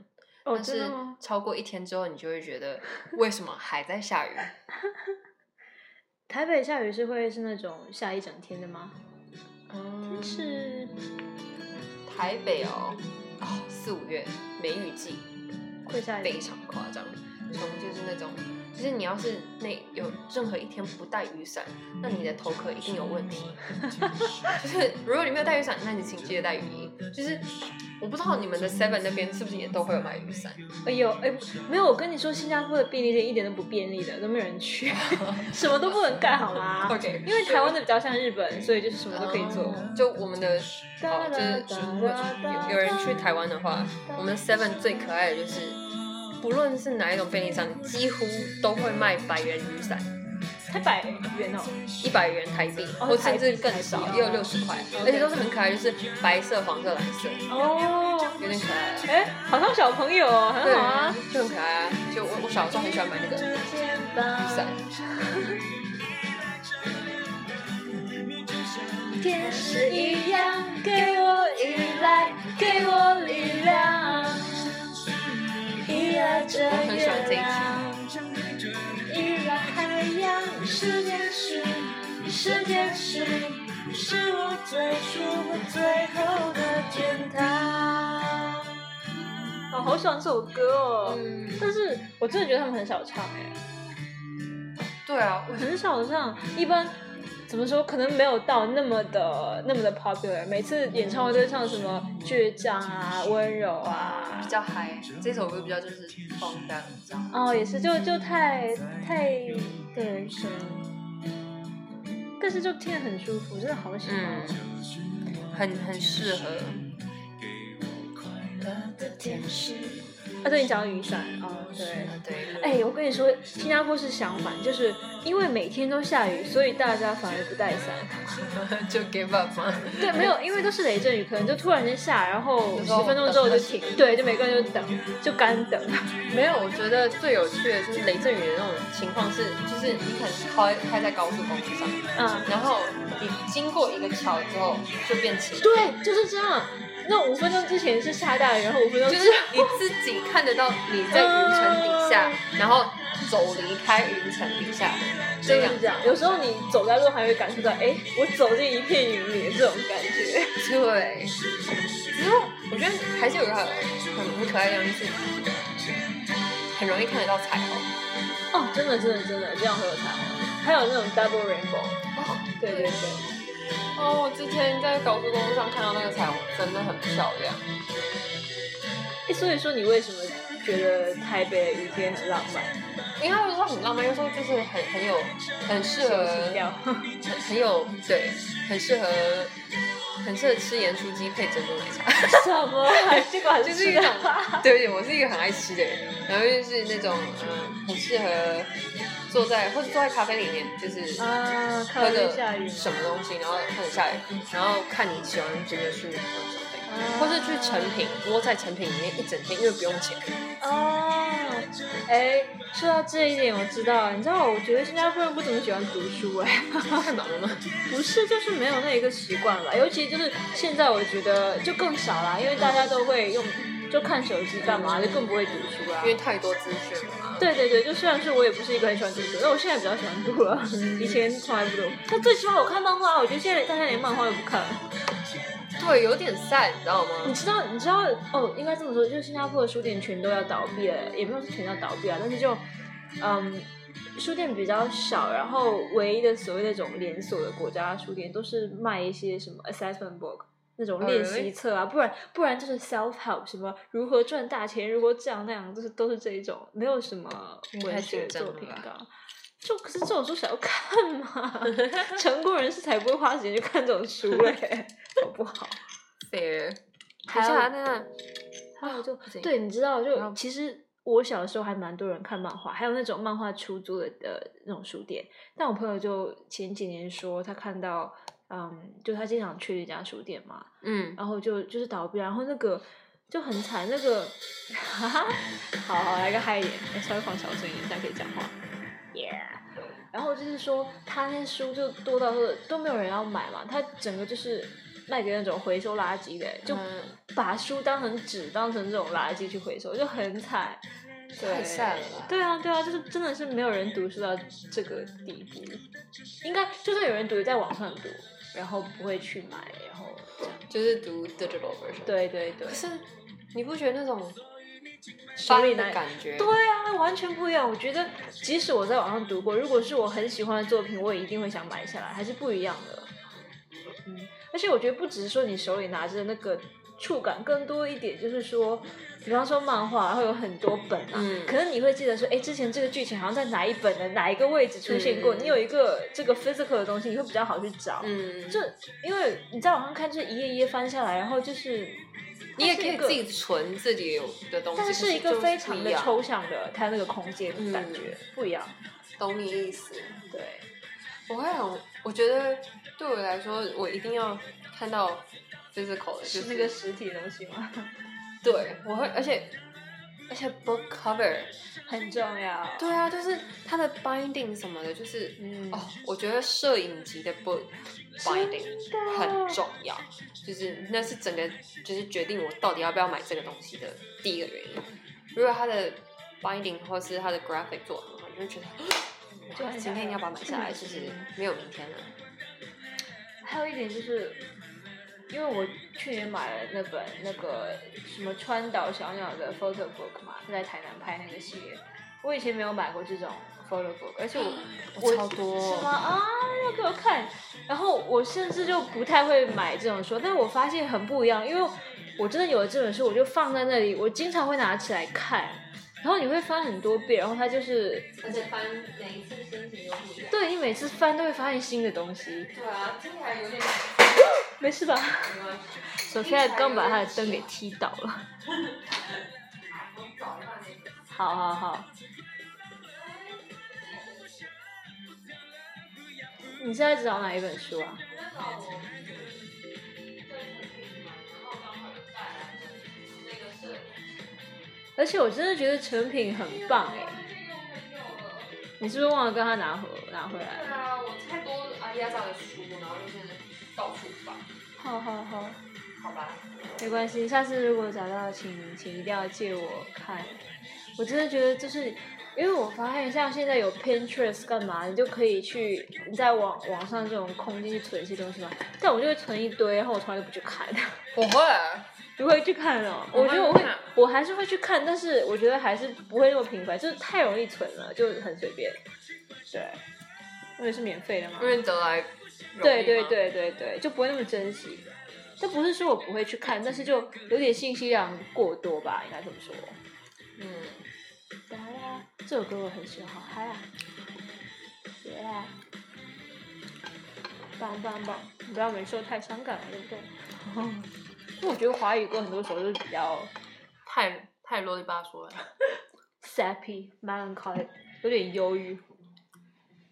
哦，但是？超过一天之后，你就会觉得为什么还在下雨？台北下雨是会是那种下一整天的吗？嗯，是台北哦，哦四五月梅雨季。会下一非常夸张，从就是那种，就是你要是那有任何一天不带雨伞，那你的头壳一定有问题。就是如果你没有带雨伞，那你请记得带雨衣。就是我不知道你们的 Seven 那边是不是也都会有买雨伞？哎呦，哎，没有，我跟你说，新加坡的便利店一点都不便利的，都没有人去，什么都不能干，好吗 OK 因为台湾的比较像日本，所以就是什么都可以做。就我们的，哦，就是如果有有人去台湾的话，我们 Seven 最可爱的就是，不论是哪一种便利商店，几乎都会卖百元雨伞，才百元哦，一百元台币，哦或甚至更少，也有六十块，而且都是很可爱，就是白色、黄色、蓝色，哦，有点可爱。哎，好像小朋友哦，很好啊。，就很可爱啊！就我我小时候很喜欢买那个雨伞，天使一样给我依赖，给我力我很喜欢这一月亮，依赖海洋。是，是，是我最初和最后的天堂。哦，好喜欢这首歌哦！嗯，但是我真的觉得他们很少唱哎、对啊，我很少唱，一般怎么说，可能没有到那么的那么的 popular。每次演唱会都会唱什么倔强啊、温柔啊比，较嗨，这首歌比较就是放荡这样。哦，也是就就太太对是，但是就听得很舒服，真的好喜欢。嗯，很很适合。啊，对你讲到雨伞，哦，对。对，哎，我跟你说，新加坡是相反，就是因为每天都下雨，所以大家反而不带伞。就 give up 吗？对，没有，因为都是雷阵雨，可能就突然间下，然后十分钟之后就停，对，就每个人就等，就干等。没有，我觉得最有趣的就是雷阵雨的那种情况是，就是你可能开开在高速公路上，嗯，然后你经过一个桥之后就变晴，对，就是这样。那五分钟之前是下大雨，然后五分钟就是你自己看得到你在云层底下，然后走离开云层底下，就是这样。有时候你走在路还会感受到，哎，我走进一片云里的这种感觉。对。只是我觉得还是有一个很很很可爱的地方，就是很容易看得到彩虹。哦，真的，真的，真的，这样会有彩虹。还有那种 double rainbow。哦，对对对。哦，我之前在高速公路上看到那个彩虹，真的很漂亮。哎，所以说你为什么觉得台北的雨天很浪漫？因为他们说很浪漫，有时候就是很很有很适合很有对，很适合很适合吃盐酥鸡配珍珠奶茶。什么？结果还就是一种，对不起，我是一个很爱吃的人，然后就是那种嗯，很适合坐在或者坐在咖啡里面，就是啊，看喝着什么东西，然后看着下雨，然后看你喜欢这个书或是去成品窝在成品里面一整天，因为不用钱。哦，哎，说到这一点，我知道，你知道，我觉得新加坡人不怎么喜欢读书，哎，太忙了吗？不是，就是没有那一个习惯吧。尤其就是现在，我觉得就更少啦，因为大家都会用，就看手机干嘛，就更不会读书啦因。为太多资讯了嘛。对对对，就虽然是我也不是一个很喜欢读书，但我现在比较喜欢读了，以前从来不读。但最起码我看漫画，我觉得现在大家连漫画都不看了。对，有点 sad，你知道吗？你知道，你知道哦，应该这么说，就是新加坡的书店全都要倒闭了，也没有说全要倒闭啊，但是就嗯，书店比较少，然后唯一的所谓那种连锁的国家书店都是卖一些什么 assessment book。那种 Oh, 练习册啊不然不然就是 self help 什么如何赚大钱，如何这样那样，就是都是这一种，没有什么文学作品的。就可是这种书想要看嘛？成功人士才不会花时间去看这种书嘞，好不好？fair，还有那个还有就对，你知道，就其实我小的时候还蛮多人看漫画，还有那种漫画出租的的那种书店。但我朋友就前几年说，他看到，嗯，就他经常去一家书店嘛，嗯，然后就就是倒闭，然后那个就很惨，那个，哈哈，好好来个嗨一点，哎稍微放小声一点，这样可以讲话，yeah。然后就是说，他那些书就多到说都没有人要买嘛，他整个就是卖给那种回收垃圾的，就嗯把书当成纸，当成这种垃圾去回收，就很惨。对太 sad 了对啊，对啊，就是真的是没有人读书到这个地步。应该就算有人读，也在网上读，然后不会去买，然后。就是读 digital version。，对对对可，是你不觉得那种翻的感觉？对啊，完全不一样。我觉得即使我在网上读过，如果是我很喜欢的作品，我也一定会想买下来，还是不一样的。嗯，而且我觉得不只是说你手里拿着的那个触感，更多一点就是说，比方说漫画，然后有很多本啊，嗯可能你会记得说，哎，之前这个剧情好像在哪一本的哪一个位置出现过，嗯你有一个这个 physical 的东西，你会比较好去找。嗯，就因为你在网上看，就是一页一页翻下来，然后就是你也可以自己存自己有的东西，但是是一个非常的抽象的，它那个空间嗯感觉、不一样。懂你意思。对，我会很，我觉得对我来说，我一定要看到 physical 的，就是那个实体的东西吗？对，我会，而且而且 book cover，很重要。对啊，就是它的 binding 什么的，就是嗯哦，我觉得摄影级的 book binding 很重要，就是那是整个就是决定我到底要不要买这个东西的第一个原因。如果它的 binding 或是它的 graphic 做得很好，你就觉得。就很今天要把它买下来，嗯就是没有明天了。还有一点就是，因为我去年买了那本那个什么川岛小鸟的 photo book 嘛，是在台南拍那个系列。我以前没有买过这种 photo book，而且我我超多？啊，要给我看。然后我甚至就不太会买这种书，但我发现很不一样，因为我真的有了这本书，我就放在那里，我经常会拿起来看。然后你会翻很多遍，然后它就是而且翻每一次心情都不一样。对你每次翻都会发现新的东西，对啊，听起来有点 没事吧？没关系。首先刚把他的灯给踢倒了。好 好好。你现在找哪一本书啊？而且我真的觉得成品很棒哎，你是不是忘了跟他拿回拿回来对？啊，我太多阿亚扎的书，然后就是到处放，好好好。好吧？没关系，下次如果找到，请请一定要借我看。我真的觉得就是，因为我发现像现在有 Pinterest 干嘛，你就可以去你在网网上这种空间去存一些东西嘛。但我就会存一堆，然后我从来都不去看。我会，你会去看哦？我我觉得我会我还是会去看，但是我觉得还是不会那么频繁，就是太容易存了，就很随便。对，因为是免费的嘛。因为得来对对，对对对，就不会那么珍惜。这不是说我不会去看，但是就有点信息量过多吧，应该这么说。这首歌我很喜欢，好嗨啊！耶、棒棒棒！你不要每次都太伤感了，对不对？因为我觉得华语歌很多时候就是比较太太啰里吧嗦了。sappy、melancholy，有点忧郁。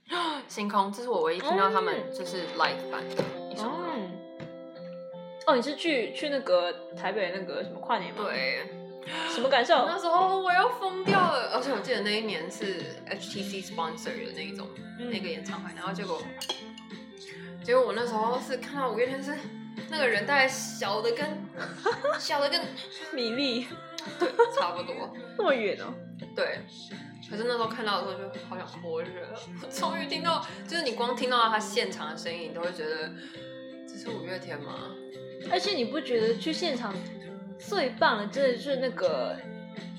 星空，这是我唯一听到他们就是 live 版的一首歌。嗯。哦，你是去去那个台北那个什么跨年吗？。对，什么感受？那时候我要疯掉了，而且我记得那一年是 HTC sponsor 的那一种、嗯那个演唱会，然后结果结果我那时候是看到五月天是那个人大概小的跟 小的跟米粒对差不多，那么远哦。对，可是那时候看到的时候就好想活着，终于听到，就是你光听到他现场的声音，你都会觉得这是五月天吗？而且你不觉得去现场最棒的，真的就是那个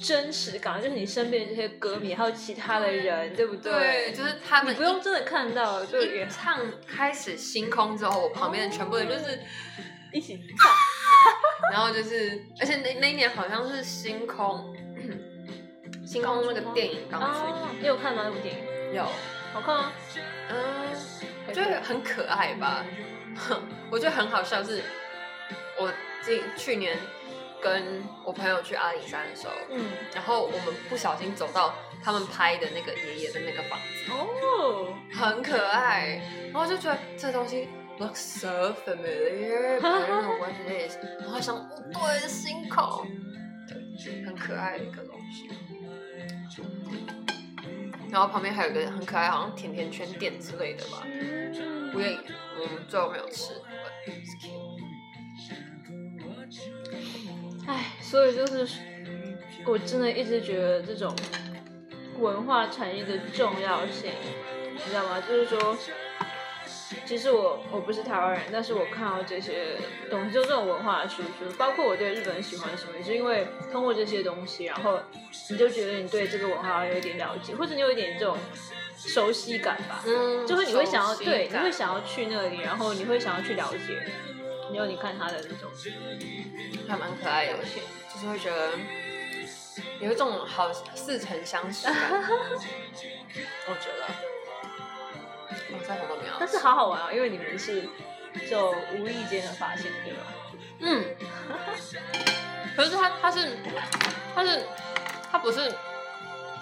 真实感，就是你身边的这些歌迷，还有其他的人，对不对？对就是他们你不用真的看到，就唱开始星空之后，我旁边的全部人就是，一起唱。然后就是，而且那那一年好像是星空，星空那个电影刚出，啊，你有看吗？那部电影有，好看吗？嗯，我觉得很可爱吧，我觉得很好笑是，我今去年跟我朋友去阿里山的时候，嗯，然后我们不小心走到他们拍的那个爷爷的那个房子，哦，很可爱，然后就觉得这东西 looks so familiar, I don't know what it is，然后想，哦，对，是星空，对，很可爱的一个东西。然后旁边还有一个很可爱，好像甜甜圈店之类的吧，嗯。我也我们最后没有吃。所以就是我真的一直觉得这种文化产业的重要性，你知道吗？就是说，其实我我不是台湾人，但是我看到这些东西，就这种文化的输出，包括我对日本喜欢什么，也是因为通过这些东西，然后你就觉得你对这个文化有一点了解，或者你有一点这种熟悉感吧。嗯，就是你会想要对，你会想要去那里，然后你会想要去了解，然后你看他的那种还蛮可爱的表，现。就是会觉得有一种好似曾相识感。我觉得，我再红都没有。但是好好玩啊，因为你们是就无意间的发现，对吧？嗯，可是他他是他是他不是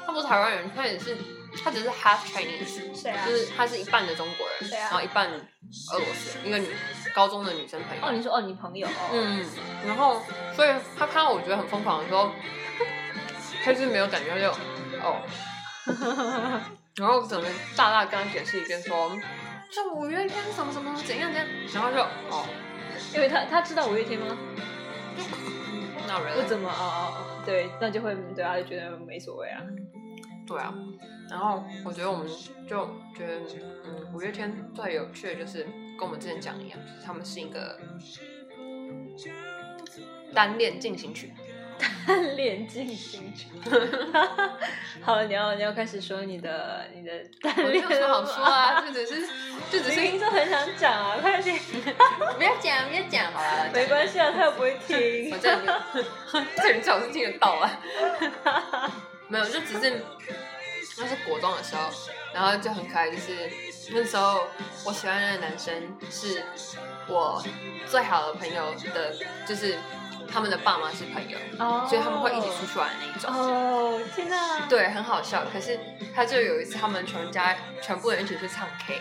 他不是台湾人，他也是他只是 half Chinese，谁啊。就是他是一半的中国人，啊。然后一半俄罗斯人，一个女高中的女生朋友。哦，你说哦，你朋友哦，嗯，然后所以他看到我觉得很疯狂的时候，他就是没有感觉，他就哦，然后整个大大跟他解释一遍说，这五月天什么什么怎样怎样，然后就哦，因为他他知道五月天吗？那人不怎么哦哦哦，对，那就会对他就觉得没所谓啊。对啊，然后我觉得我们就觉得，嗯，五月天最有趣的就是跟我们之前讲一样，就是他们是一个单恋进行曲。单恋进行曲。好了，你要你要开始说你的你的单恋有什么好说啊，就只是就只是 明明就很想讲啊，快点，不要讲，不要讲好了，没关系啊，他又不会听我。这 这人最好是听得到啊。没有，就只是那是国中的时候，然后就很可爱，就是那时候我喜欢的男生是我最好的朋友的，就是他们的爸妈是朋友，哦所以他们会一起出去玩的那一种。哦，天哪！对，很好笑。可是他就有一次，他们全家全部人一起去唱 K，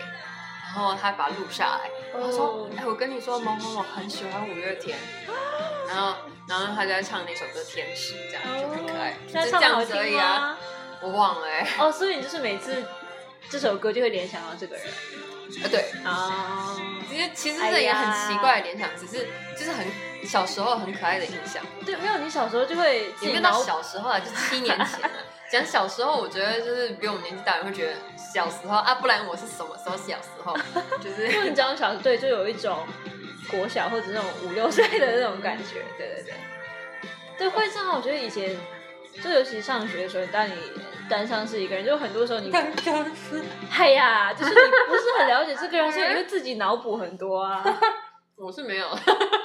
然后他把它录下来，他说哦：“哎、我跟你说，某某某很喜欢五月天。”然后，然后他就在唱那首歌《天使》，这样就很可爱，就那唱得好是这样子而听已啊。吗？我忘了哎、哦，所以你就是每次这首歌就会联想到这个人啊对，啊。其实其实这也很奇怪的联想，只是就是很小时候很可爱的印象。对，没有你小时候就会自也没有到小时候啊，就七年前了。讲小时候，我觉得就是比我们年纪大人会觉得小时候啊，不然我是什么时候小时候？就是因为你讲小对，就有一种国小或者那种五六岁的那种感觉，对对对，对会这样。我觉得以前就尤其上学的时候，当你单上是一个人，就很多时候你，刚刚是哎呀，就是你不是很了解这个人，所以你会自己脑补很多啊。我是没有，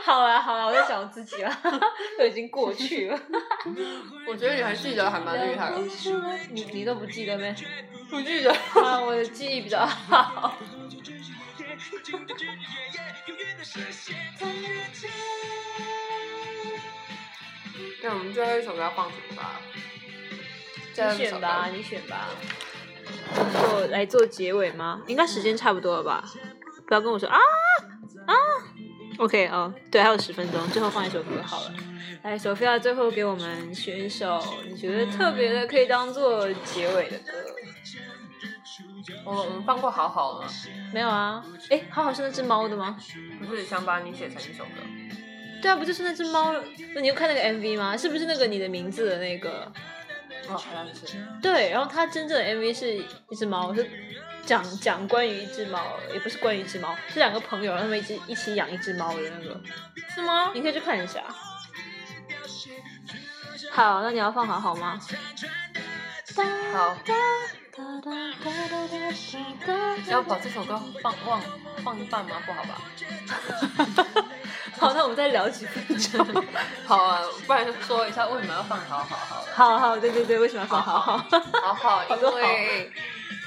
好啦好啦，我在想我自己啦，都已经过去了。我觉得你还记得还蛮厉害的。你你都不记得没？不记得。啊，我的记忆比较好。那我们最后一首歌要放什么吧？你选吧，你选吧。做来做结尾吗？应该时间差不多了吧？不要跟我说啊啊。OK 哦，对，还有十分钟，最后放一首歌好了。来，索菲亚最后给我们选一首你觉得特别的，可以当做结尾的歌。我我们放过好好吗？没有啊？哎，好好是那只猫的吗？不是想把你写成一首歌。对啊，不就是那只猫？你有看那个 MV 吗？是不是那个你的名字的那个？哦，好像是。对，然后他真正的 MV 是一只猫，是讲讲关于一只猫，也不是关于一只猫，是两个朋友他们一起一起养一只猫的那个，是吗？你可以去看一下。好，那你要放好好吗？好，要把这首歌放忘放一半吗？不好吧？好，那我们再聊几分钟。好啊，不然说一下为什么要放好好好。好好，对对对，为什么要放好好？好 好，因为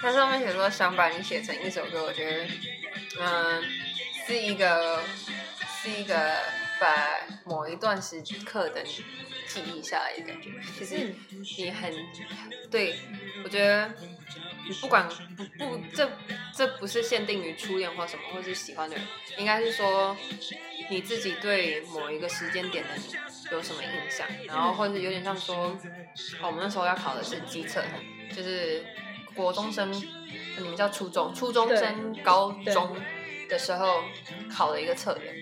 它上面写说想把你写成一首歌，我觉得，嗯，是一个是一个把某一段时刻的你记忆下来的感觉。其实你很对，我觉得你不管不不，这这不是限定于初恋或什么，或是喜欢的人，应该是说你自己对某一个时间点的你有什么印象，然后或者有点像说，哦，我们那时候要考的是机测，就是国中生，你们叫初中，初中升高中的时候考的一个测验，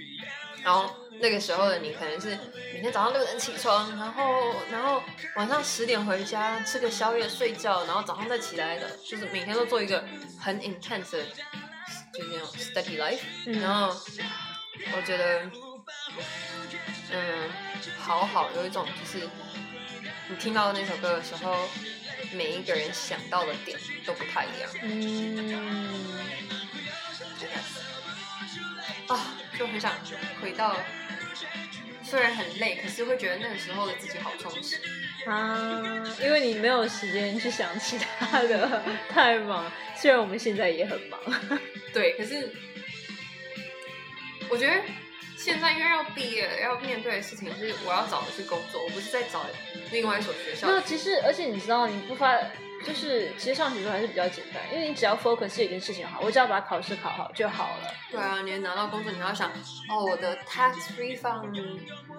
然后那个时候的你可能是每天早上六点起床，然后然后晚上十点回家吃个宵夜睡觉，然后早上再起来的，就是每天都做一个很 intense 的，就是那种 study life，、嗯。然后我觉得，嗯，好好有一种就是你听到那首歌的时候，每一个人想到的点都不太一样。嗯，啊，就很想回到，虽然很累，可是会觉得那个时候的自己好充实。啊，因为你没有时间去想其他的，太忙。虽然我们现在也很忙。对，可是我觉得现在因为要毕业了，要面对的事情是我要找的是工作，我不是在找另外一所学校没。有，其实而且你知道，你不发就是其实上学的时候还是比较简单，因为你只要 focus 一件事情好，我只要把考试考好就好了。对啊，你拿到工作，你要想哦，我的 tax refund，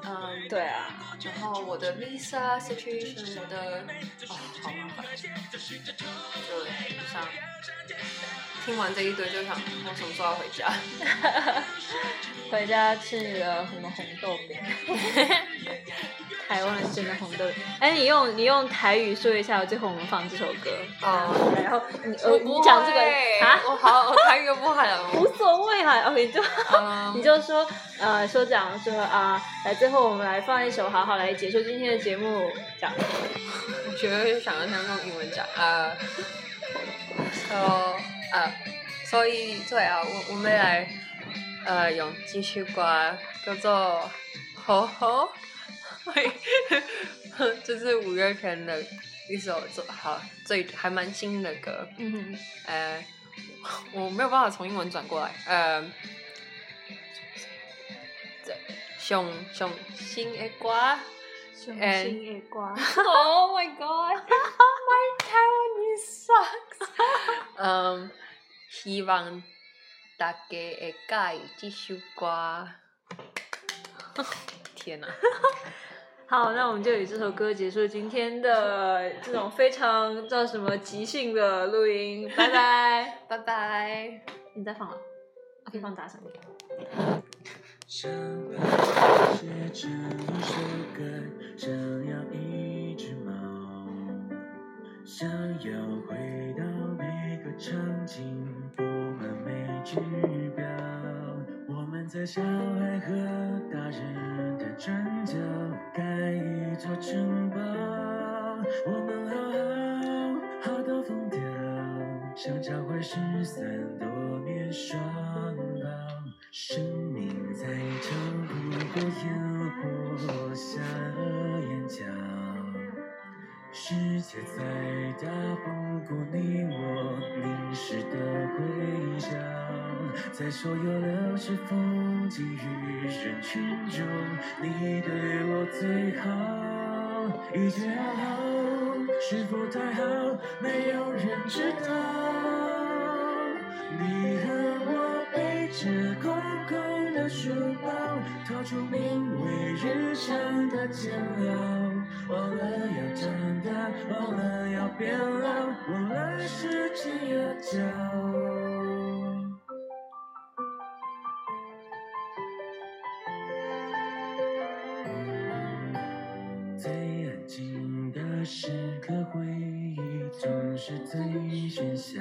嗯，对啊，然后我的 visa situation，我的哦，好麻烦，就想听完这一堆就想我什么时候要回家？回家吃你的什么红豆饼，台湾人真的红豆饼。哎，你用你用台语说一下，最后我们放这首歌。哦然后你你讲这个啊，我好，我台语又不好。无所谓哈。OK，你就嗯 你就说呃说讲说啊，来最后我们来放一首好好来结束今天的节目，这样。我觉得想要像用英文讲，啊，so 呃，所以对啊我我们来呃用这首歌叫做《吼吼》，就是五月天的一首最好最还蛮新的歌，嗯哼，呃，我没有办法从英文转过来，呃，这上上新的歌。雄 And- 心夜瓜。Oh my god, my Taiwanese sucks. 嗯，希望大家会介意这首歌。天哪、好，那我们就以这首歌结束今天的 这种非常叫什么即兴的录音，拜拜。拜拜。你再放了，我可以放大声点。想把写成一首歌，想要一只猫，想要回到每个场景，布满每只在小孩和大人的转角盖一座城堡，我们好好好到疯掉，想找回失散多年双胞。生命在长不过烟火下了眼角，世界再大不过你我凝视的微笑，在所有流逝风景与人群中，你对我最好，一切好好，是否太好，没有人知道。你和我背着空空的书包，逃出名为日常的煎熬，忘了要长大忘了要变老忘了时间有脚最安静的时刻回忆总是最喧嚣。